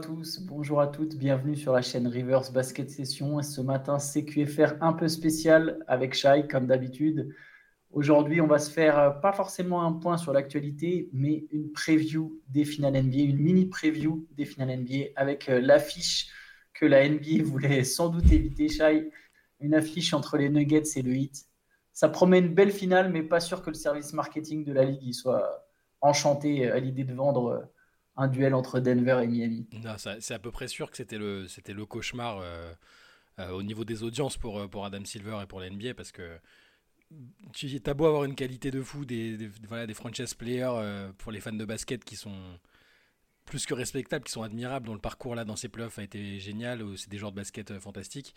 tous, bonjour à toutes, bienvenue sur la chaîne Rivers Basket Session. Ce matin, CQFR un peu spécial avec Shai, comme d'habitude. Aujourd'hui, on va se faire euh, pas forcément un point sur l'actualité, mais une preview des finales NBA, une mini preview des finales NBA avec euh, l'affiche que la NBA voulait sans doute éviter, Shai. Une affiche entre les Nuggets et le Heat. Ça promet une belle finale, mais pas sûr que le service marketing de la Ligue soit enchanté à l'idée de vendre un duel entre Denver et Miami. c'est à peu près sûr que c'était le, le cauchemar euh, euh, au niveau des audiences pour, euh, pour Adam Silver et pour la NBA parce que tu as beau avoir une qualité de fou, des, voilà, des franchise players pour les fans de basket qui sont plus que respectables, qui sont admirables, dont le parcours là dans ces playoffs a été génial, c'est des joueurs de basket fantastiques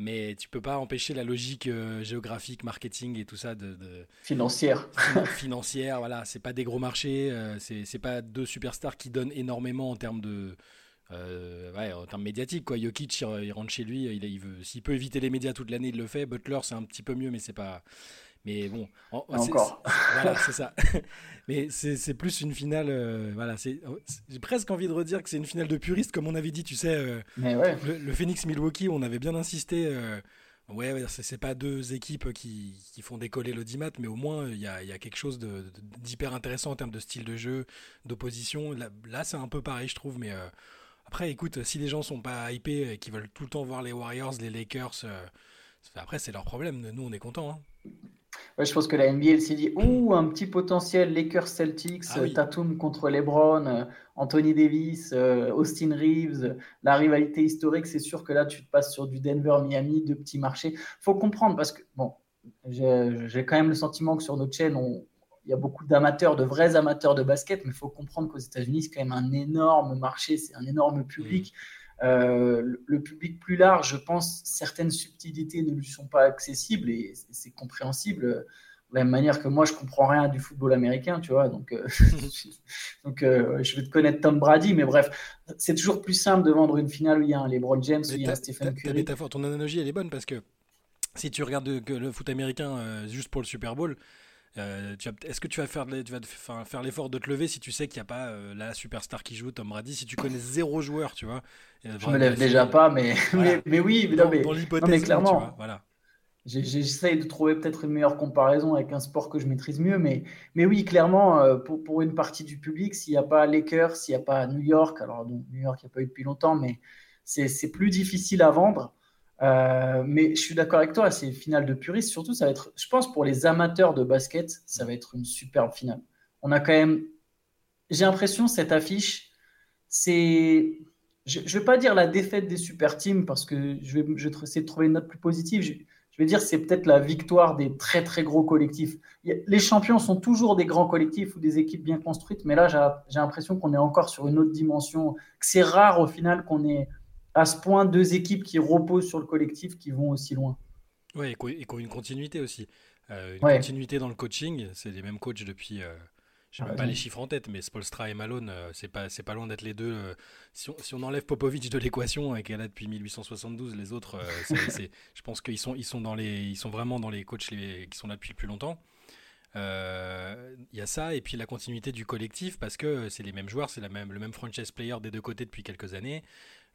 mais tu peux pas empêcher la logique euh, géographique, marketing et tout ça de, financière. financière, voilà, c'est pas des gros marchés, euh, ce c'est pas deux superstars qui donnent énormément en termes de euh, ouais, en termes médiatiques quoi. Jokic il, rentre chez lui, il, il veut s'il peut éviter les médias toute l'année, il le fait. Butler c'est un petit peu mieux, mais c'est pas mais bon, encore. Voilà, c'est ça. Mais c'est plus une finale. Euh, voilà, j'ai presque envie de redire que c'est une finale de puriste, comme on avait dit, tu sais. Euh, le, Phoenix Milwaukee, on avait bien insisté. Euh, ouais, ouais c'est pas deux équipes qui, qui font décoller l'audimat, mais au moins il y a, y a, quelque chose d'hyper intéressant en termes de style de jeu, d'opposition. Là, là c'est un peu pareil, je trouve. Mais après, écoute, si les gens sont pas hypés et qui veulent tout le temps voir les Warriors, les Lakers, après c'est leur problème. Nous, on est contents. Hein je pense que la NBA s'est dit Ouh, un petit potentiel Lakers Celtics, ah Tatum contre LeBron, euh, Anthony Davis, euh, Austin Reeves, la rivalité historique. C'est sûr que là, tu te passes sur du Denver-Miami, deux petits marchés. faut comprendre parce que, bon, j'ai quand même le sentiment que sur notre chaîne, il y a beaucoup d'amateurs, de vrais amateurs de basket, mais il faut comprendre qu'aux États-Unis, c'est quand même un énorme marché, c'est un énorme public. Mm. Euh, le public plus large, je pense, certaines subtilités ne lui sont pas accessibles et c'est compréhensible. De la même manière que moi, je comprends rien du football américain, tu vois. Donc, euh, donc euh, je vais te connaître Tom Brady, mais bref, c'est toujours plus simple de vendre une finale où il y a un LeBron James, où il y a un Stephen Curry. ton analogie, elle est bonne parce que si tu regardes le foot américain juste pour le Super Bowl, euh, est-ce que tu vas faire, tu vas faire l'effort de te lever si tu sais qu'il n'y a pas euh, la superstar qui joue, Tom Brady, si tu connais zéro joueur, tu vois Je me lève déjà pas, mais, mais, oui, dans, l'hypothèse, clairement. voilà. J'essaye de trouver peut-être une meilleure comparaison avec un sport que je maîtrise mieux, mais, mais oui, clairement, euh, pour, pour une partie du public, s'il n'y a pas Lakers, s'il n'y a pas New York, alors New York, il n'y a pas eu depuis longtemps, mais c'est plus difficile à vendre. Euh, mais je suis d'accord avec toi, c'est une finale de puriste. Surtout, ça va être, je pense, pour les amateurs de basket, ça va être une superbe finale. On a quand même, j'ai l'impression, cette affiche, c'est, je ne vais pas dire la défaite des super teams parce que je vais, je essayer de trouver une note plus positive. Je, je vais dire c'est peut-être la victoire des très très gros collectifs. Les champions sont toujours des grands collectifs ou des équipes bien construites, mais là j'ai l'impression qu'on est encore sur une autre dimension. Que c'est rare au final qu'on ait à ce point deux équipes qui reposent sur le collectif qui vont aussi loin. Oui, et qui ont une continuité aussi. Euh, une continuité dans le coaching, c'est les mêmes coachs depuis. Euh, je n'ai pas les chiffres en tête, mais Spolstra et Malone, euh, c'est pas, pas loin d'être les deux. Si on, si, on, enlève Popovic de l'équation, et qu'elle a depuis 1872, les autres, je pense qu'ils sont, ils sont, dans les, ils sont vraiment dans les coachs qui sont là depuis le plus longtemps. Il y a ça, et puis la continuité du collectif, parce que c'est les mêmes joueurs, c'est même, le même franchise player des deux côtés depuis quelques années.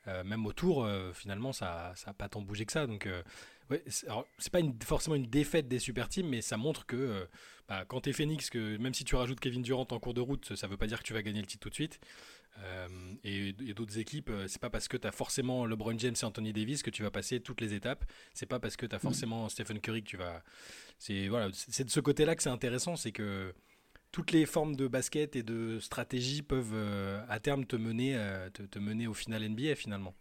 Euh, même autour, euh, finalement, ça n'a pas tant bougé que ça. Donc, euh, ouais, c'est pas forcément une défaite des super teams, mais ça montre que bah, quand tu es Phoenix, que même si tu rajoutes Kevin Durant en cours de route, ça veut pas dire que tu vas gagner le titre tout de suite. et, d'autres équipes, c'est pas parce que tu as forcément LeBron James et Anthony Davis que tu vas passer toutes les étapes. C'est pas parce que tu as mm. forcément Stephen Curry que tu vas. C'est voilà, c'est de ce côté-là que c'est intéressant, c'est que toutes les formes de basket et de stratégie peuvent euh, à terme te mener, euh, te, mener au final NBA finalement.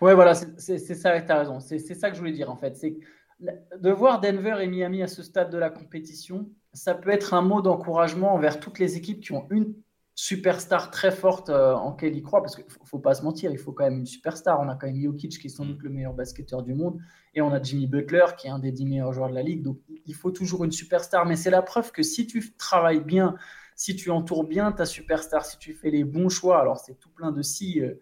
Ouais, voilà, c'est ça, tu as raison. C'est ça que je voulais dire en fait. C'est de voir Denver et Miami à ce stade de la compétition, ça peut être un mot d'encouragement envers toutes les équipes qui ont une superstar très forte euh, en quelle il croit, parce qu'il ne faut, pas se mentir, il faut quand même une superstar. On a quand même Jokic qui est sans doute le meilleur basketteur du monde, et on a Jimmy Butler qui est un des dix meilleurs joueurs de la ligue. Donc il faut toujours une superstar, mais c'est la preuve que si tu travailles bien, si tu entoures bien ta superstar, si tu fais les bons choix, alors c'est tout plein de si euh,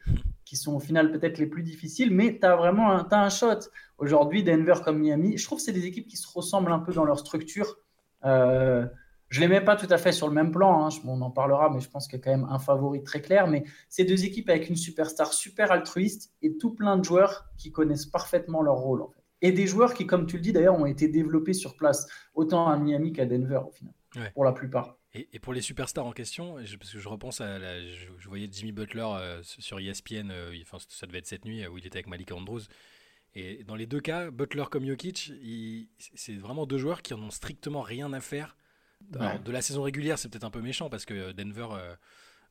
qui sont au final peut-être les plus difficiles, mais tu as vraiment un, as un shot. Aujourd'hui, Denver comme Miami, je trouve que c'est des équipes qui se ressemblent un peu dans leur structure. Euh, Je ne les mets pas tout à fait sur le même plan, hein, on en parlera, mais je pense qu'il y a quand même un favori très clair. Mais ces deux équipes avec une superstar super altruiste et tout plein de joueurs qui connaissent parfaitement leur rôle. En fait. Et des joueurs qui, comme tu le dis d'ailleurs, ont été développés sur place, autant à Miami qu'à Denver au final, pour la plupart. Et, pour les superstars en question, parce que je repense à la, je, voyais Jimmy Butler euh, sur ESPN, euh, enfin, ça devait être cette nuit où il était avec Malik Andrews. Et dans les deux cas, Butler comme Jokic, c'est vraiment deux joueurs qui en ont strictement rien à faire de la saison régulière, c'est peut-être un peu méchant parce que Denver,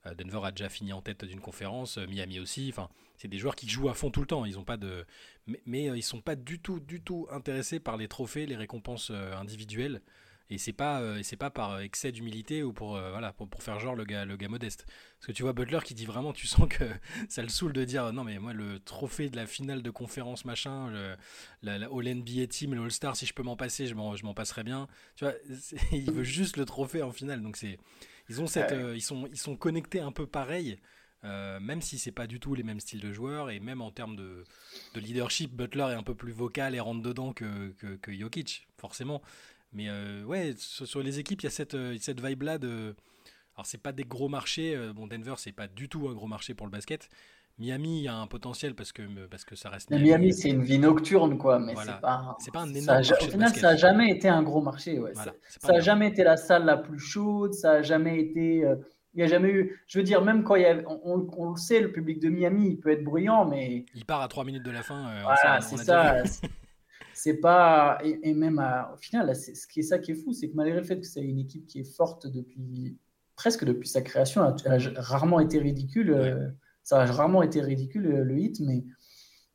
euh, Denver a déjà fini en tête d'une conférence, euh, Miami aussi. C'est des joueurs qui jouent à fond tout le temps. Ils ont pas de, mais, mais euh, ils sont pas du tout, du tout intéressés par les trophées, les récompenses individuelles. Et c'est pas, c'est pas par excès d'humilité ou pour, voilà, pour, pour, faire genre le gars, le gars modeste. Parce que tu vois Butler qui dit vraiment, tu sens que ça le saoule de dire non mais moi le trophée de la finale de conférence machin, le, la, la All NBA Team, le All Star, si je peux m'en passer, je m'en, je m'en passerai bien. Tu vois, il veut juste le trophée en finale. Donc c'est, ils ont cette, ils sont, ils sont connectés un peu pareil. Euh, même si c'est pas du tout les mêmes styles de joueurs et même en termes de, de, leadership, Butler est un peu plus vocal et rentre dedans que, que, que Jokic, forcément. Mais euh, ouais, sur, les équipes, il y a cette, euh, cette vibe-là de. Alors, c'est pas des gros marchés. Euh, bon, Denver, c'est pas du tout un gros marché pour le basket. Miami, il y a un potentiel parce que, parce que ça reste. Miami, Miami c'est une vie nocturne, quoi. Mais c'est pas, pas un énorme ça, Au final, ça n'a jamais été un gros marché. Ouais. ça n'a jamais été la salle la plus chaude. Ça n'a jamais été. il n'y a jamais eu. Je veux dire, même quand il y a. On, on, le sait, le public de Miami, il peut être bruyant, mais. Il part à 3 minutes de la fin. voilà, c'est ça c'est pas et, même au final ce qui est ça qui est fou c'est que malgré le fait que c'est une équipe qui est forte depuis presque depuis sa création a, rarement été ridicule euh, ça a rarement été ridicule le, hit mais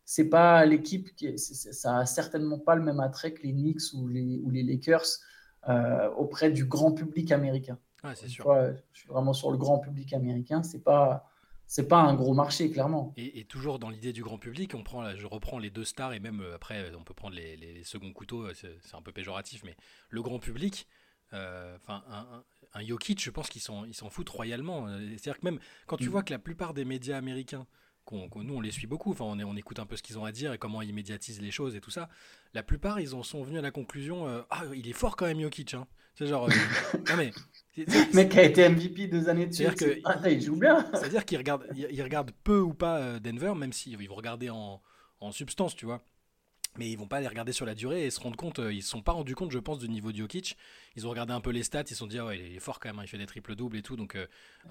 c'est pas l'équipe qui ça a certainement pas le même attrait que les Knicks ou les ou les Lakers euh, auprès du grand public américain c'est sûr. je suis vraiment sur le grand public américain c'est pas c'est pas un gros marché, clairement. Et, toujours dans l'idée du grand public, on prend, je reprends les deux stars et même euh, après, on peut prendre les, les, seconds couteaux, euh, c'est un peu péjoratif, mais le grand public, euh, un, un, Jokic, je pense qu'ils s'en foutent royalement. C'est-à-dire que même quand tu mm. vois que la plupart des médias américains, nous on les suit beaucoup, enfin, on, on écoute un peu ce qu'ils ont à dire et comment ils médiatisent les choses et tout ça, la plupart ils en sont venus à la conclusion Ah, il est fort quand même, Jokic. Hein. C'est genre. non mais mec a été MVP deux années de suite. Que, ah, il joue bien. C'est-à-dire qu'il regarde, il regarde peu ou pas euh, Denver, même s'ils vont regarder en, en, substance, tu vois. Mais ils vont pas les regarder sur la durée et se rendre compte. Euh, ils se sont pas rendus compte, je pense, du niveau de Jokic. Ils ont regardé un peu les stats. Ils se sont dit, ah ouais, il est fort quand même. Hein, il fait des triples doubles et tout. Donc, euh,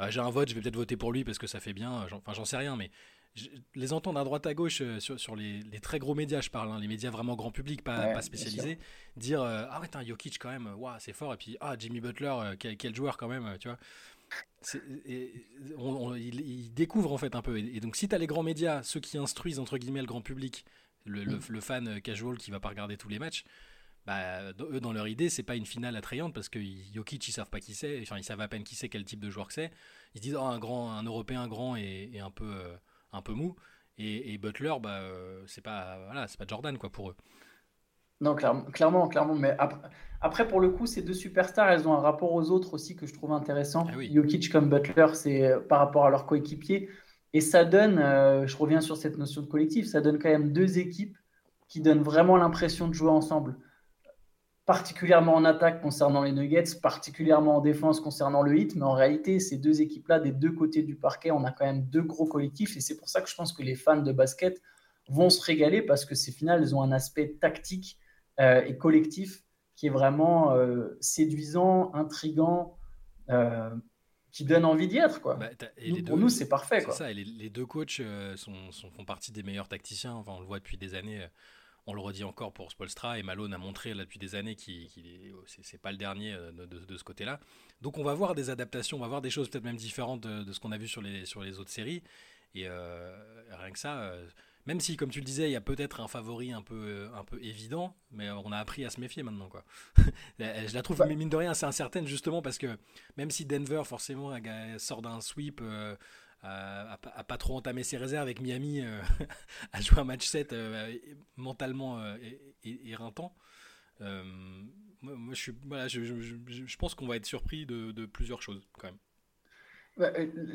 j'ai un vote. Je vais peut-être voter pour lui parce que ça fait bien. Enfin, j'en sais rien, mais les entendre à droite à gauche euh, sur, les, très gros médias, je parle, hein, les médias vraiment grand public, pas, spécialisés, dire euh, ah ouais, t'as un Jokic quand même, c'est fort, et puis ah Jimmy Butler, euh, quel, joueur quand même, tu vois. ils, découvrent en fait un peu. Et, donc si t'as les grands médias, ceux qui instruisent entre guillemets le grand public, le, mm. fan casual qui va pas regarder tous les matchs, bah, eux, dans leur idée, c'est pas une finale attrayante parce que Jokic, ils savent pas qui c'est, enfin, ils savent à peine qui c'est, quel type de joueur que c'est. Ils se disent, oh, un grand, un Européen grand et, un peu, un peu mou. Et, Butler, bah, euh, c'est pas, voilà, c'est pas Jordan quoi pour eux. Non, clairement, clairement, Mais après, pour le coup, ces deux superstars, elles ont un rapport aux autres aussi que je trouve intéressant. Ah Jokic comme Butler, c'est euh, par rapport à leurs coéquipiers. Et ça donne, euh, je reviens sur cette notion de collectif, ça donne quand même deux équipes qui donnent vraiment l'impression de jouer ensemble particulièrement en attaque concernant les Nuggets, particulièrement en défense concernant le hit, mais en réalité, ces deux équipes-là, des deux côtés du parquet, on a quand même deux gros collectifs, et c'est pour ça que je pense que les fans de basket vont se régaler, parce que ces finales, elles ont un aspect tactique euh, et collectif qui est vraiment euh, séduisant, intrigant, euh, qui donne envie d'y être. Quoi. Bah, pour nous, c'est parfait. Quoi. Ça, et les, deux coachs sont, font partie des meilleurs tacticiens, enfin, on le voit depuis des années on le redit encore pour Spolstra et Malone a montré là, depuis des années qu'il n'est c'est pas le dernier euh, de, ce côté-là. Donc on va voir des adaptations, on va voir des choses peut-être même différentes de, ce qu'on a vu sur les, sur les autres séries. Et euh, rien que ça, euh, même si comme tu le disais, il y a peut-être un favori un peu, un peu évident, mais on a appris à se méfier maintenant. Quoi. Je la trouve, mine de rien, assez incertaine justement parce que même si Denver forcément sort d'un sweep à, pas trop entamer ses réserves avec Miami euh, à jouer un match 7 euh, mentalement euh, éreintant. moi, je, pense qu'on va être surpris de, plusieurs choses quand même.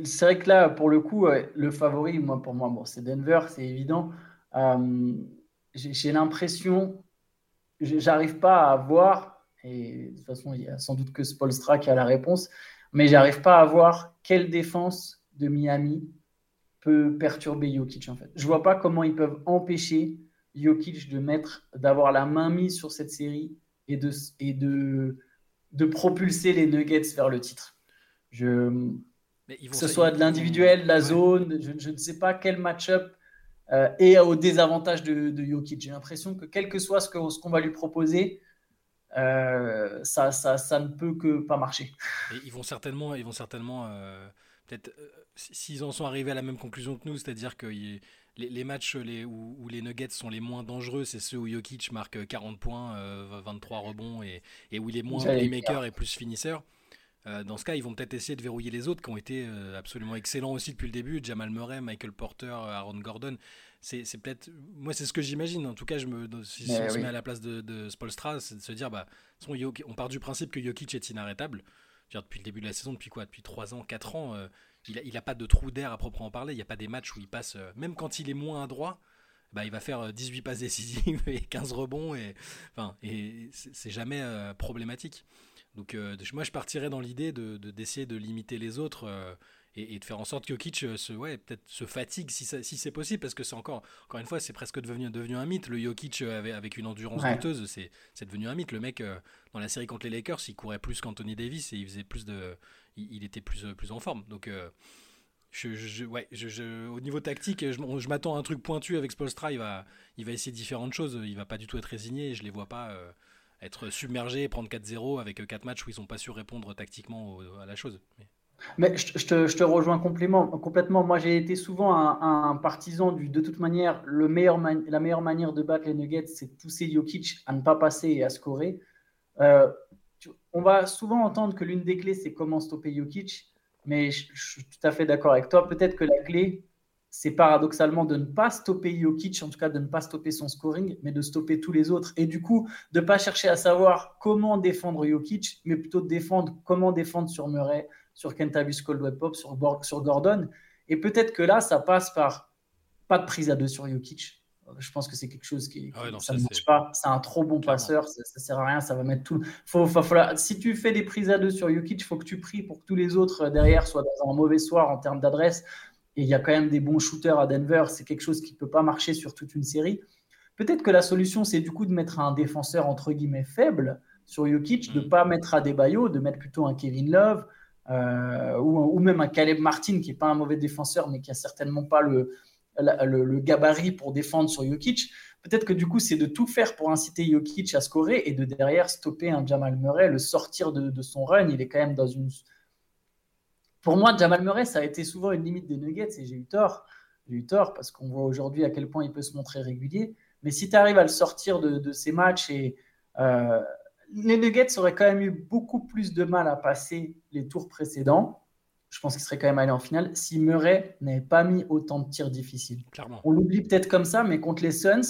C'est vrai que là, pour le coup, le favori, moi, pour moi, c'est Denver, c'est évident. j'ai l'impression, j'arrive pas à voir, Et de toute façon, il y a sans doute que Spolstra qui a la réponse. Mais j'arrive pas à voir quelle défense de Miami peut perturber Jokic en fait. Je vois pas comment ils peuvent empêcher Jokic de mettre, d'avoir la main mise sur cette série et de, et de, de propulser les Nuggets vers le titre. Je, que ce soit de l'individuel, la zone, je, ne sais pas quel match-up euh, est au désavantage de, de Jokic. J'ai l'impression que quel que soit ce qu'on ce qu'on va lui proposer, euh, ça, ça, ça, ne peut que pas marcher. ils vont certainement, ils vont certainement euh, peut-être, s'ils en sont arrivés à la même conclusion que nous, c'est-à-dire que les, les, matchs les, où, les Nuggets sont les moins dangereux, c'est ceux où Jokic marque 40 points, 23 rebonds et, et, où il est moins playmaker et plus finisseur. Euh, dans ce cas, ils vont peut-être essayer de verrouiller les autres qui ont été euh, absolument excellents aussi depuis le début. Jamal Murray, Michael Porter, Aaron Gordon. C'est peut-être. Moi, c'est ce que j'imagine. En tout cas, je me, si, on se met à la place de, de Spolstra, c'est de se dire bah, on part du principe que Jokic est inarrêtable. Depuis le début de la saison, depuis quoi Depuis 3 ans, 4 ans, euh, il n'a a pas de trou d'air à proprement parler. Il n'y a pas des matchs où il passe. même quand il est moins adroit, bah, il va faire 18 passes décisives et 15 rebonds. Et, c'est jamais problématique. Donc euh, moi je partirais dans l'idée de, d'essayer de, limiter les autres euh, et, de faire en sorte que Jokic euh, se, ouais, peut-être se fatigue si, si c'est possible parce que c'est encore, encore une fois c'est presque devenu, devenu un mythe. Le Jokic avec, avec une endurance douteuse c'est, c'est devenu un mythe. Le mec dans la série contre les Lakers il courait plus qu'Anthony Davis et il faisait plus de, il, était plus, plus en forme. Donc je, ouais, je, au niveau tactique, je, m'attends à un truc pointu avec Spolstra. Il va, il va essayer différentes choses. Il va pas du tout être résigné. Je les vois pas être submergé et prendre 4-0 avec 4 matchs où ils n'ont pas su répondre tactiquement à la chose. Mais, je, te, rejoins complètement. Moi, j'ai été souvent un, partisan du de toute manière, la meilleure manière de battre les Nuggets, c'est de pousser Jokic à ne pas passer et à scorer. Euh, on va souvent entendre que l'une des clés, c'est comment stopper Jokic. Mais je, je suis tout à fait d'accord avec toi. Peut-être que la clé, c'est paradoxalement de ne pas stopper Jokic, en tout cas de ne pas stopper son scoring, mais de stopper tous les autres. Et du coup, de ne pas chercher à savoir comment défendre Jokic, mais plutôt de défendre comment défendre sur Murray, sur Kentavious Caldwell Pop, sur, sur Gordon. Et peut-être que là, ça passe par pas de prise à deux sur Jokic. Je pense que c'est quelque chose qui, ah ça ne marche pas. C'est un trop bon passeur, ça, ne sert à rien, ça va mettre tout. Faut, si tu fais des prises à deux sur Jokic, il faut que tu pries pour que tous les autres derrière soient dans un mauvais soir en termes d'adresse et il y a quand même des bons shooters à Denver, c'est quelque chose qui ne peut pas marcher sur toute une série. Peut-être que la solution, c'est du coup de mettre un défenseur entre guillemets faible sur Jokic, de ne mm. pas mettre Adebayo, de mettre plutôt un Kevin Love euh, ou, même un Caleb Martin qui n'est pas un mauvais défenseur, mais qui a certainement pas le, le, gabarit pour défendre sur Jokic. Peut-être que du coup, c'est de tout faire pour inciter Jokic à scorer et de derrière stopper un Jamal Murray, le sortir de, de son run. Il est quand même dans une pour moi, Jamal Murray, ça a été souvent une limite des Nuggets et j'ai eu tort. J'ai eu tort parce qu'on voit aujourd'hui à quel point il peut se montrer régulier. Mais si tu arrives à le sortir de, ces matchs et euh, les Nuggets auraient quand même eu beaucoup plus de mal à passer les tours précédents. Je pense qu'ils seraient quand même allés en finale si Murray n'avait pas mis autant de tirs difficiles. Clairement. On l'oublie peut-être comme ça, mais contre les Suns,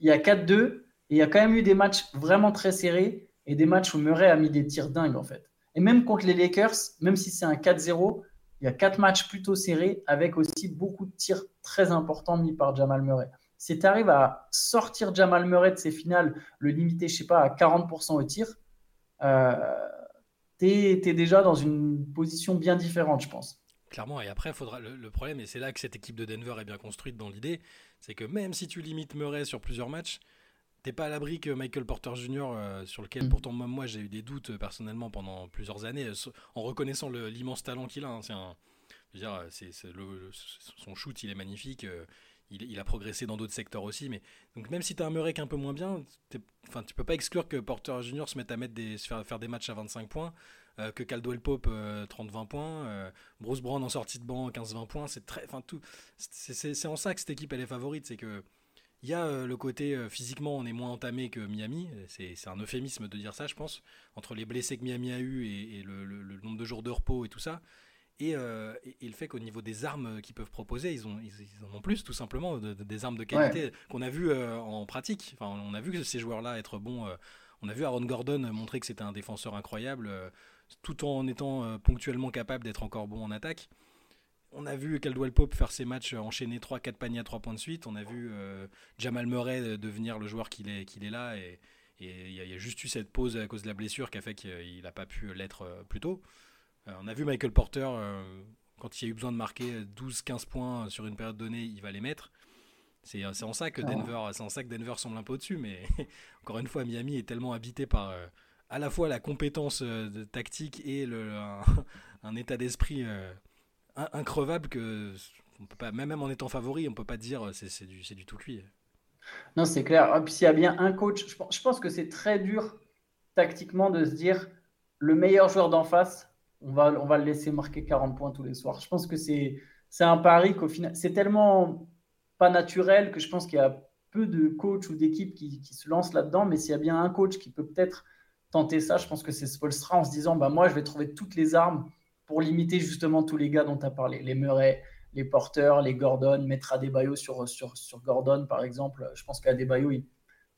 il y a 4-2 et il y a quand même eu des matchs vraiment très serrés et des matchs où Murray a mis des tirs dingues en fait. Et même contre les Lakers, même si c'est un 4-0, il y a quatre matchs plutôt serrés avec aussi beaucoup de tirs très importants mis par Jamal Murray. Si tu arrives à sortir Jamal Murray de ses finales, le limiter, je sais pas, à 40% au tir, euh, tu es, déjà dans une position bien différente, je pense. Clairement, et après, faudra, le, problème, et c'est là que cette équipe de Denver est bien construite dans l'idée, c'est que même si tu limites Murray sur plusieurs matchs, T'es pas à l'abri que Michael Porter Jr., euh, sur lequel mm. pourtant moi j'ai eu des doutes euh, personnellement pendant plusieurs années, euh, en reconnaissant l'immense talent qu'il a. Hein, c'est un, je veux dire, c'est, son shoot, il est magnifique. Il, a progressé dans d'autres secteurs aussi. Mais donc même si tu as un est un peu moins bien, enfin tu peux pas exclure que Porter Jr. se mette à mettre des, faire, faire des matchs à 25 points. que Caldwell Pope 30-20 points, Bruce Brown en sortie de banc 15-20 points, c'est très, enfin tout, c'est en ça que cette équipe elle est favorite, c'est que il y a euh, le côté euh, physiquement, on est moins entamé que Miami. C'est un euphémisme de dire ça, je pense, entre les blessés que Miami a eu et, le, nombre de jours de repos et tout ça. Euh, et, le fait qu'au niveau des armes qu'ils peuvent proposer, ils, ont, ils, en ont plus, tout simplement, des armes de qualité qu'on a vu en pratique. Enfin, on a vu que ces joueurs-là être bons. on a vu Aaron Gordon montrer que c'était un défenseur incroyable, tout en étant ponctuellement capable d'être encore bon en attaque on a vu Caldwell Pope faire ses matchs enchaîner 3-4 paniers à 3 points de suite. On a vu euh, Jamal Murray devenir le joueur qu'il est, qu'il est là. Et, Et il y, a juste eu cette pause à cause de la blessure qui a fait qu'il n'a pas pu l'être plus tôt. On a vu Michael Porter, quand il y a eu besoin de marquer 12-15 points sur une période donnée, il va les mettre. C'est en ça que Denver, c'est en ça que Denver semble un peu au-dessus, mais encore une fois, Miami est tellement habité par à la fois la compétence tactique et le, un, état d'esprit increvable que on peut pas, même en étant favori, on peut pas dire c'est du, du tout cuit. Non, c'est clair. Puis s'il y a bien un coach, je pense, je pense que c'est très dur tactiquement de se dire le meilleur joueur d'en face, on va, on va le laisser marquer 40 points tous les soirs. Je pense que c'est un pari qu'au final, c'est tellement pas naturel que je pense qu'il y a peu de coachs ou d'équipes qui, qui, se lancent là-dedans. Mais s'il y a bien un coach qui peut peut-être tenter ça, je pense que c'est Spolstra en se disant bah, moi, je vais trouver toutes les armes pour limiter justement tous les gars dont tu as parlé, les Murray, les porteurs, les Gordon, mettre Adebayo sur, sur, sur Gordon par exemple. Je pense qu'Adebayo, il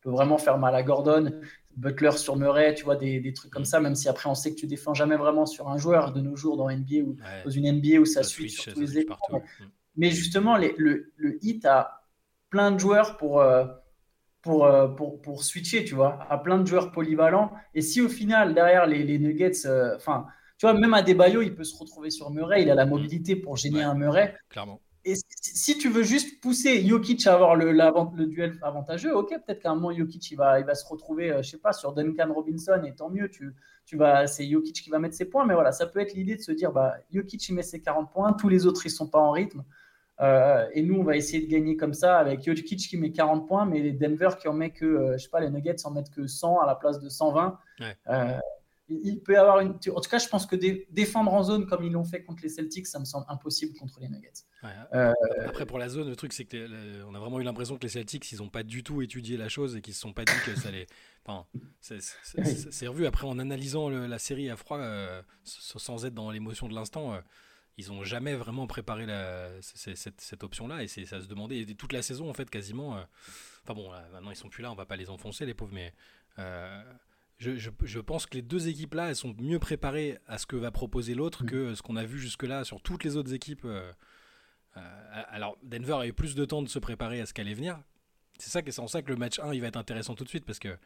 peut vraiment faire mal à Gordon. Butler sur Murray, tu vois, des, des, trucs comme ça, même si après on sait que tu défends jamais vraiment sur un joueur de nos jours dans NBA ou dans une NBA où ça, suit sur tous les écrans. Mais, justement, les, le, le hit a plein de joueurs pour, euh, pour, euh, pour, pour, switcher, tu vois, à plein de joueurs polyvalents. Et si au final, derrière les, les Nuggets, euh, enfin, tu vois, même à Debayo, il peut se retrouver sur Murray. Il a la mm. mobilité pour gêner un Murray. Clairement. Et si tu veux juste pousser Jokic à avoir le, le duel avantageux, ok, peut-être qu'à un moment Jokic il va, il va se retrouver, euh, je sais pas, sur Duncan Robinson et tant mieux, tu, tu vas, c'est Jokic qui va mettre ses points, mais voilà, ça peut être l'idée de se dire, bah, Jokic il met ses 40 points, tous les autres ils sont pas en rythme, euh, et nous on va essayer de gagner comme ça avec Jokic qui met 40 points, mais les Denver qui en met que, euh, je sais pas, les Nuggets en mettent que 100 à la place de 120. Ouais il peut y avoir une. En tout cas, je pense que défendre en zone comme ils l'ont fait contre les Celtics, ça me semble impossible contre les Nuggets. Euh, après, pour la zone, le truc, c'est que on a vraiment eu l'impression que les Celtics, ils n'ont pas du tout étudié la chose et qu'ils se sont pas dit que ça allait. Enfin, c'est revu après en analysant la série à froid, euh, sans être dans l'émotion de l'instant. Euh, ils n'ont jamais vraiment préparé la, cette, cette option-là et c'est ça se demandait et toute la saison en fait quasiment. enfin bon, maintenant ils sont plus là, on va pas les enfoncer les pauvres, mais je, pense que les deux équipes-là, elles sont mieux préparées à ce que va proposer l'autre mm. que ce qu'on a vu jusque-là sur toutes les autres équipes. Euh, euh, alors, Denver a eu plus de temps de se préparer à ce qu'allait venir. C'est ça, c'est en ça que le match 1, il va être intéressant tout de suite parce que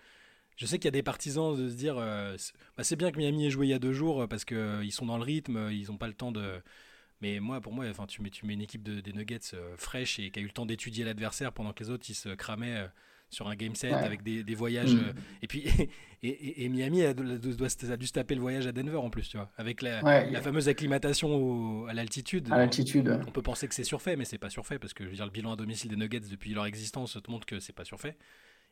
je sais qu'il y a des partisans de se dire euh, bah, c'est bien que Miami ait joué il y a deux jours parce qu'ils sont dans le rythme, ils n'ont pas le temps de. Mais moi, pour moi, enfin, tu, mets, tu mets une équipe de, des Nuggets fraîche et qui a eu le temps d'étudier l'adversaire pendant que les autres ils se cramaient sur un game set avec des, voyages. Mm. Euh, et puis, et, Miami a, a, dû se taper le voyage à Denver en plus, tu vois, avec la, fameuse acclimatation à l'altitude. À l'altitude. On peut penser que c'est surfait, mais c'est pas surfait parce que je veux dire, le bilan à domicile des Nuggets depuis leur existence te montre que c'est pas surfait.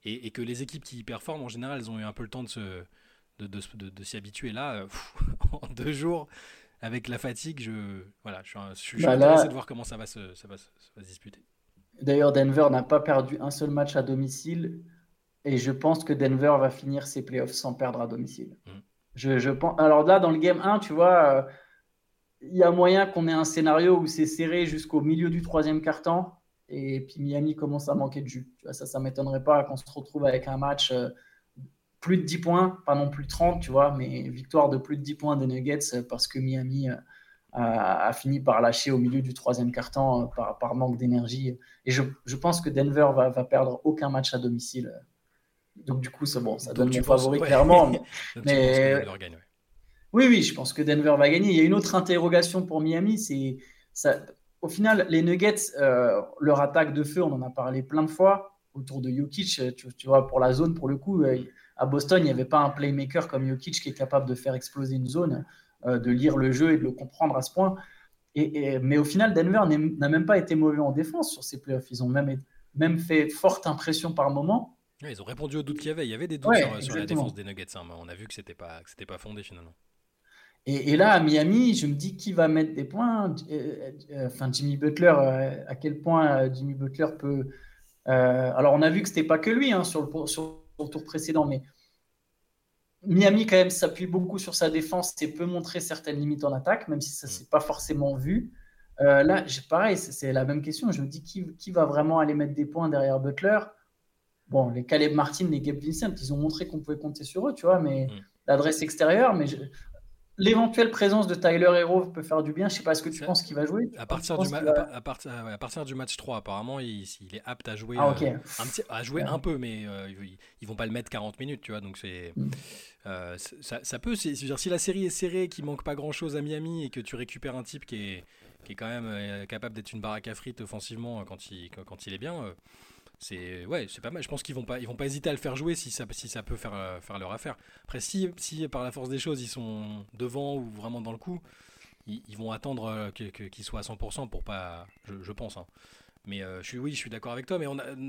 Et, que les équipes qui performent en général, elles ont eu un peu le temps de se de, de, s'y habituer. Là, euh, en deux jours, avec la fatigue, je, voilà, je suis, je bah intéressé de voir comment ça va se, ça va, ça va se disputer. D'ailleurs, Denver n'a pas perdu un seul match à domicile. Et je pense que Denver va finir ses playoffs sans perdre à domicile. Mm. Je, pense... Alors là, dans le game 1, tu vois, euh, il y a moyen qu'on ait un scénario où c'est serré jusqu'au milieu du troisième quart-temps. Et puis Miami commence à manquer de jus. Tu vois, ça, ça m'étonnerait pas qu'on se retrouve avec un match euh, plus de 10 points, pas non plus 30, tu vois, mais victoire de plus de 10 points des Nuggets euh, parce que Miami a, fini par lâcher au milieu du troisième quart-temps euh, par, manque d'énergie. Et je, je, pense que Denver va, va, perdre aucun match à domicile. Donc du coup, bon, ça donne mon favori clairement. Mais, Oui, oui, je pense que Denver va gagner. Il y a une autre interrogation pour Miami, c'est ça. Au final, les Nuggets, euh, leur attaque de feu, on en a parlé plein de fois autour de Jokic. Tu, tu vois, pour la zone, pour le coup, euh, à Boston, il n'y avait pas un playmaker comme Jokic qui est capable de faire exploser une zone. Euh, de lire le jeu et de le comprendre à ce point. Et, mais au final, Denver n'a même pas été mauvais en défense sur ces playoffs. Ils ont même, même fait forte impression par moment. ils ont répondu aux doutes qu'il y avait. Il y avait des doutes sur, la défense des Nuggets. Hein, on a vu que c'était pas pas fondé finalement. Et, là, à Miami, je me dis qui va mettre des points? Euh, euh, enfin, Jimmy Butler, à quel point Jimmy Butler peut. alors, on a vu que c'était pas que lui hein, sur, le, sur le tour précédent, mais Miami, quand même, s'appuie beaucoup sur sa défense et peut montrer certaines limites en attaque, même si ça ne mm. s'est pas forcément vu. Euh, là, pareil, c'est la même question. Je me dis qui, qui, va vraiment aller mettre des points derrière Butler? Bon, les Caleb Martin, les Gabe Vincent, ils ont montré qu'on pouvait compter sur eux, tu vois, mais mm. l'adresse extérieure, mais l'éventuelle présence de Tyler Hero peut faire du bien. Je sais pas, ce que tu penses qu'il va jouer à partir, du à, partir, du match 3, apparemment, il, est apte à jouer, ah, euh, un, petit, à jouer un peu, mais euh, ils, vont pas le mettre 40 minutes, tu vois. Donc c'est, mm. euh, ça, peut, c'est, dire, si la série est serrée, qu'il manque pas grand chose à Miami et que tu récupères un type qui est, qui est quand même capable d'être une baraque à frites offensivement quand il, quand il est bien c'est ouais, c'est pas mal. Je pense qu'ils vont pas, ils vont pas hésiter à le faire jouer si ça, si ça peut faire, euh, faire leur affaire. Après, si, si par la force des choses ils sont devant ou vraiment dans le coup, ils, vont attendre euh, qu'ils soient à 100% pour pas, je, je pense. Hein. Mais euh, je suis, oui, je suis d'accord avec toi, mais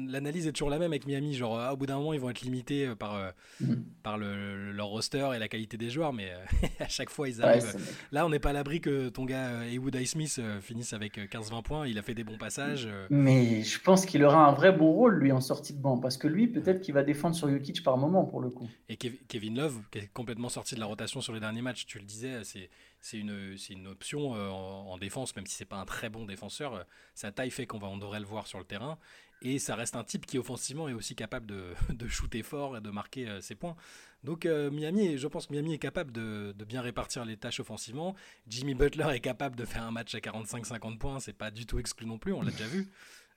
l'analyse est toujours la même avec Miami. Genre, au bout d'un moment, ils vont être limités euh, par, euh, mm. par le, leur roster et la qualité des joueurs, mais à chaque fois, ils arrivent. Là, on n'est pas à l'abri que ton gars Heywood Smith finisse avec 15-20 points. Il a fait des bons passages. Mais je pense qu'il aura un vrai bon rôle, lui, en sortie de banc, parce que lui, peut-être qu'il va défendre sur Jokic par moment, pour le coup. Et Kevin Love, qui est complètement sorti de la rotation sur les derniers matchs, tu le disais, c'est c'est une, une option euh, en, défense, même si c'est pas un très bon défenseur. Euh, sa taille fait qu'on va, on devrait le voir sur le terrain. Et ça reste un type qui offensivement est aussi capable de, de shooter fort et de marquer euh, ses points. Donc Miami, je pense que Miami est capable de, de, bien répartir les tâches offensivement. Jimmy Butler est capable de faire un match à 45-50 points, c'est pas du tout exclu non plus, on l'a déjà vu.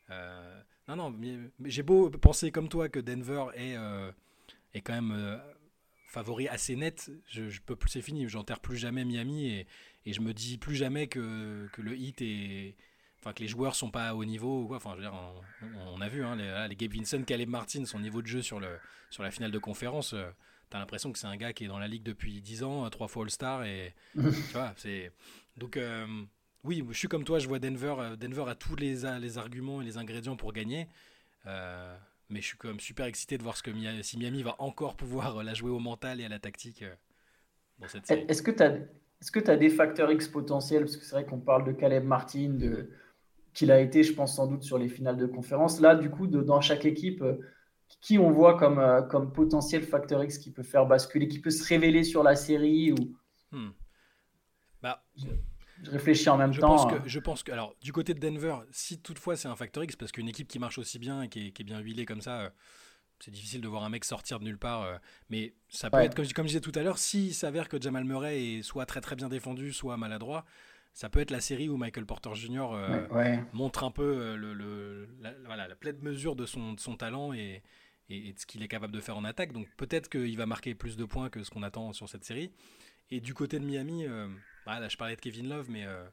non, non, j'ai beau penser comme toi que Denver est, est quand même favori assez net, je, je peux plus, c'est fini. J'enterre plus jamais Miami et, et, je me dis plus jamais que, que le hit est, enfin que les joueurs sont pas au niveau. Quoi. Enfin, je veux dire, on, a vu hein, les, les, Gabe Vincent, Caleb Martin, son niveau de jeu sur le sur la finale de conférence. tu euh, T'as l'impression que c'est un gars qui est dans la ligue depuis 10 ans, trois fois All-Star et tu vois, c'est donc euh, oui, je suis comme toi, je vois Denver. Euh, Denver a tous les, les arguments et les ingrédients pour gagner. Euh, mais je suis quand même super excité de voir ce que Miami, si Miami va encore pouvoir euh, la jouer au mental et à la tactique euh, dans cette série. Est-ce que tu as, est-ce que tu as des facteurs X potentiels? Parce que c'est vrai qu'on parle de Caleb Martin, de, qu'il a été, je pense, sans doute sur les finales de conférence. Là, du coup, de, dans chaque équipe, euh, qui on voit comme, comme potentiel facteur X qui peut faire basculer, qui peut se révéler sur la série ou... Hmm. Bah, je réfléchis en même je temps. Pense que, je pense que, alors, du côté de Denver, si toutefois c'est un facteur X, parce qu'une équipe qui marche aussi bien et qui est, bien huilée comme ça, euh, c'est difficile de voir un mec sortir de nulle part. Euh, mais ça peut être, comme, comme, je disais tout à l'heure, s'il s'avère que Jamal Murray est soit très très bien défendu, soit maladroit, ça peut être la série où Michael Porter Jr. Euh, montre un peu le, la, voilà, la, pleine mesure de son, de son talent et, et, de ce qu'il est capable de faire en attaque. Donc peut-être qu'il va marquer plus de points que ce qu'on attend sur cette série. Et du côté de Miami, bah, là, je parlais de Kevin Love, mais euh,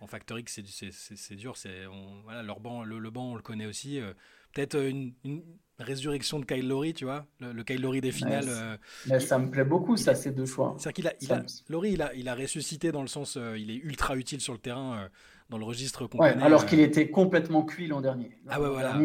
en Factor X, c'est dur. C'est voilà, leur banc, le, banc, on le connaît aussi. Euh, peut-être une, résurrection de Kyle Lowry, tu vois, le, Kyle Lowry des finales. Euh, ça me plaît beaucoup, ça, ces deux choix. C'est-à-dire qu'il a, il a, Lowry, il a, il a ressuscité dans le sens, il est ultra utile sur le terrain dans le registre qu'on ouais, Alors qu'il était complètement cuit l'an dernier. ah ouais, voilà.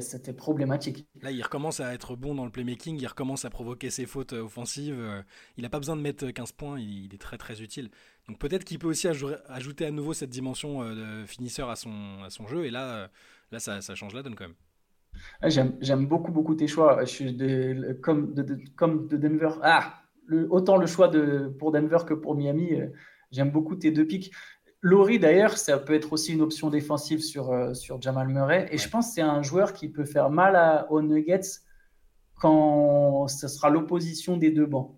C'était problématique. Là, il recommence à être bon dans le playmaking, il recommence à provoquer ses fautes offensives. Il n'a pas besoin de mettre 15 points, il, est très très utile. Donc peut-être qu'il peut aussi ajouter à nouveau cette dimension de finisseur à son, à son jeu, et là, là ça, ça change la donne quand même. Ah, j'aime beaucoup, beaucoup tes choix. Je suis de, comme, de, comme de Denver. Ah, le, autant le choix de, pour Denver que pour Miami. J'aime beaucoup tes deux pics. Laurie, d'ailleurs, ça peut être aussi une option défensive sur, euh, sur Jamal Murray. Et je pense que c'est un joueur qui peut faire mal à, aux Nuggets quand ce sera l'opposition des deux bancs.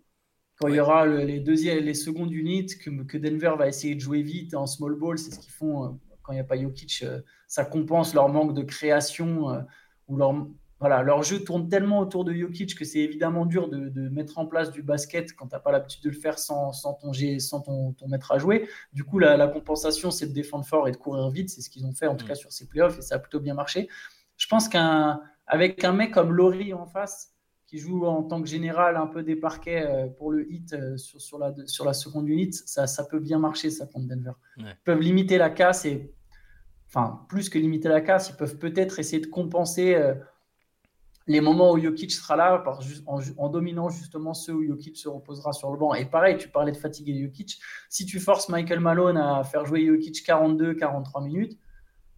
Quand il y aura les, deuxièmes, les secondes units, que, que, Denver va essayer de jouer vite en small ball, c'est ce qu'ils font euh, quand il n'y a pas Jokic. Euh, ça compense leur manque de création ou leur, voilà, leur jeu tourne tellement autour de Jokic que c'est évidemment dur de, mettre en place du basket quand tu n'as pas l'habitude de le faire sans, sans, ton, sans ton, maître à jouer. Du coup, la, compensation, c'est de défendre fort et de courir vite. C'est ce qu'ils ont fait, en tout mm. cas, sur ces playoffs, et ça a plutôt bien marché. Je pense qu'avec un, mec comme Laurie en face, qui joue en tant que général un peu des parquets euh, pour le hit euh, sur, sur, la, sur la seconde unit, ça, ça peut bien marcher, ça, contre Denver. Ils peuvent limiter la casse et, enfin, plus que limiter la casse, ils peuvent peut-être essayer de compenser. Les moments où Jokic sera là par, en, dominant justement ceux où Jokic se reposera sur le banc. Et pareil, tu parlais de fatiguer Jokic. Si tu forces Michael Malone à faire jouer Jokic 42-43 minutes,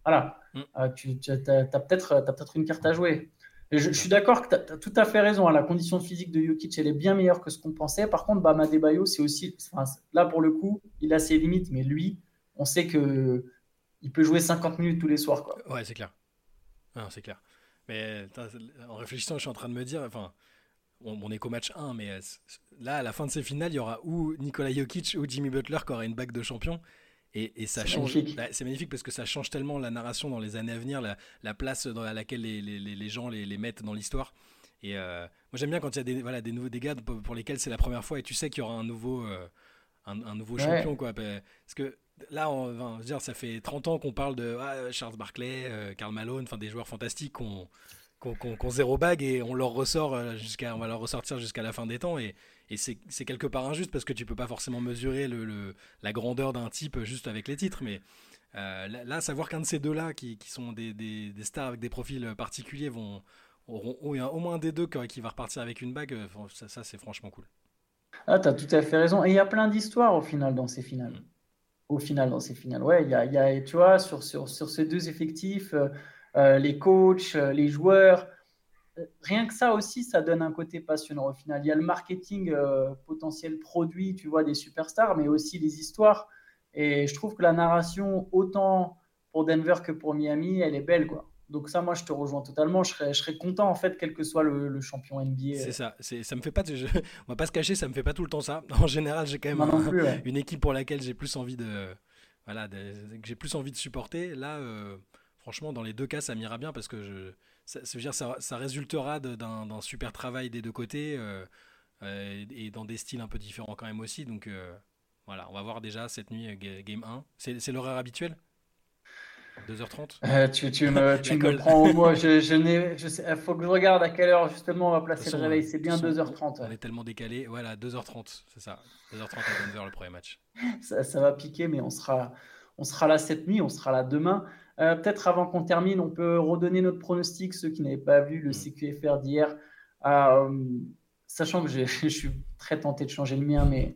voilà, mm. euh, tu as, peut-être peut une carte à jouer. je, suis d'accord que tu as, tout à fait raison. Hein, la condition physique de Jokic, elle est bien meilleure que ce qu'on pensait. Par contre, Bama Debayo, c'est aussi. là, pour le coup, il a ses limites, mais lui, on sait que il peut jouer 50 minutes tous les soirs. Quoi. Ouais, c'est clair. c'est clair. Mais en réfléchissant, je suis en train de me dire, enfin, on, est qu'au match 1, mais euh, là, à la fin de ces finales, il y aura ou Nikola Jokic ou Jimmy Butler qui aura une bague de champion. Et, ça change. Bah, c'est magnifique parce que ça change tellement la narration dans les années à venir, la, place dans laquelle les, gens les, mettent dans l'histoire. Et euh, moi j'aime bien quand il y a des, voilà, des nouveaux dégâts pour lesquels c'est la première fois et tu sais qu'il y aura un nouveau, euh, un, nouveau champion. Quoi. Bah, parce que là, on va dire, ça fait 30 ans qu'on parle de ah, Charles Barkley, Karl Malone, enfin des joueurs fantastiques qu'on qu'on zéro bague et on leur ressort euh, jusqu'à on va leur ressortir jusqu'à la fin des temps et, et c'est quelque part injuste parce que tu peux pas forcément mesurer le, la grandeur d'un type juste avec les titres mais euh, là savoir qu'un de ces deux là qui, qui sont des, des, des, stars avec des profils particuliers vont auront au moins un des deux qui va repartir avec une bague euh, ça, ça c'est franchement cool. Ah tu as tout à fait raison. Et il y a plein d'histoires au final dans ces finales. Mm. Au final dans ces finales ouais il y a, tu vois sur, sur, sur ces deux effectifs euh, les coachs, euh, les joueurs. Rien que ça aussi, ça donne un côté passionnant au final. Il y a le marketing euh, potentiel produit, tu vois, des superstars, mais aussi les histoires. Et je trouve que la narration, autant pour Denver que pour Miami, elle est belle, quoi. Donc ça, moi, je te rejoins totalement. Je serais, je serais content, en fait, quel que soit le, champion NBA. C'est ça. Ça me fait pas... Je, on va pas se cacher, ça me fait pas tout le temps ça. En général, j'ai quand même une équipe pour laquelle j'ai plus envie de... Voilà, que j'ai plus envie de supporter. Là, franchement, dans les deux cas, ça m'ira bien parce que je, ça, ça, dire, ça, ça résultera d'un super travail des deux côtés euh, euh, et dans des styles un peu différents quand même aussi. Donc euh, voilà, on va voir déjà cette nuit Game 1. C'est l'horaire habituel? 2h30 tu, tu, me, tu me prends au mot. Je, je il faut que je regarde à quelle heure justement on va placer le réveil. C'est bien 2h30. On est tellement décalé. Voilà, 2h30, c'est ça. 2h30 à Denver le premier match. Ça, ça, va piquer, mais on sera, on sera là cette nuit, on sera là demain. Euh, peut-être avant qu'on termine, on peut redonner notre pronostic, ceux qui n'avaient pas vu le mm. CQFR d'hier. Euh, sachant que je, suis très tenté de changer le mien, mais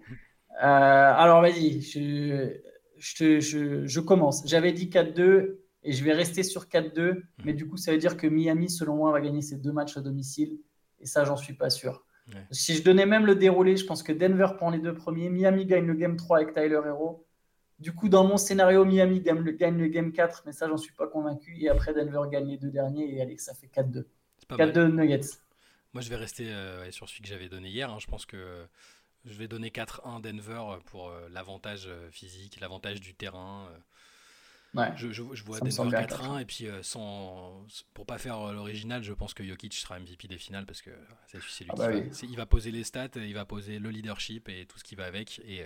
euh, alors vas-y, je, je, commence. J'avais dit 4-2 et je vais rester sur 4-2, mm. mais du coup, ça veut dire que Miami, selon moi, va gagner ses deux matchs à domicile, et ça, j'en suis pas sûr. Si je donnais même le déroulé, je pense que Denver prend les deux premiers, Miami gagne le game 3 avec Tyler Hero, du coup, dans mon scénario, Miami gagne le, game 4, mais ça, j'en suis pas convaincu. Et après, Denver gagne les deux derniers et allez, ça fait 4-2. 4-2 Nuggets. Moi, je vais rester euh, sur celui que j'avais donné hier. Hein. Je pense que je vais donner 4-1 Denver pour euh, l'avantage euh, physique, l'avantage du terrain. Je, vois Denver 4-1 et puis sans, pour pas faire l'original, je pense que Jokic sera MVP des finales parce que c'est lui ah bah il va poser les stats, il va poser le leadership et tout ce qui va avec et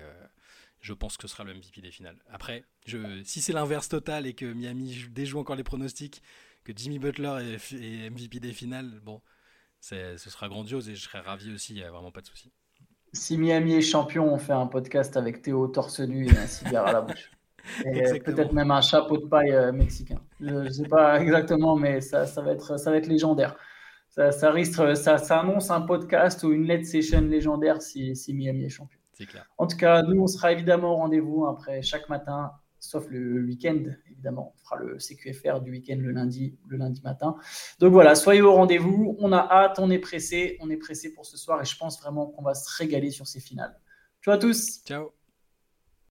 je pense que ce sera le MVP des finales. Après, je, si c'est l'inverse total et que Miami déjoue encore les pronostics, que Jimmy Butler est, MVP des finales, bon, ce sera grandiose et je serai ravi aussi, il n'y a vraiment pas de souci. Si Miami est champion, on fait un podcast avec Théo torse nu et un cigare à la bouche. Et peut-être même un chapeau de paille euh, mexicain. Je ne sais pas exactement, mais ça, ça, va, être, ça va être légendaire. Ça, ça, risque, ça, ça annonce un podcast ou une let's session légendaire si, si Miami est champion. En tout cas, nous, on sera évidemment au rendez-vous après chaque matin, sauf le week-end, évidemment. On fera le CQFR du week-end le lundi, le lundi matin. Donc voilà, soyez au rendez-vous. On a hâte, on est pressé. On est pressé pour ce soir et je pense vraiment qu'on va se régaler sur ces finales. Ciao à tous. Ciao.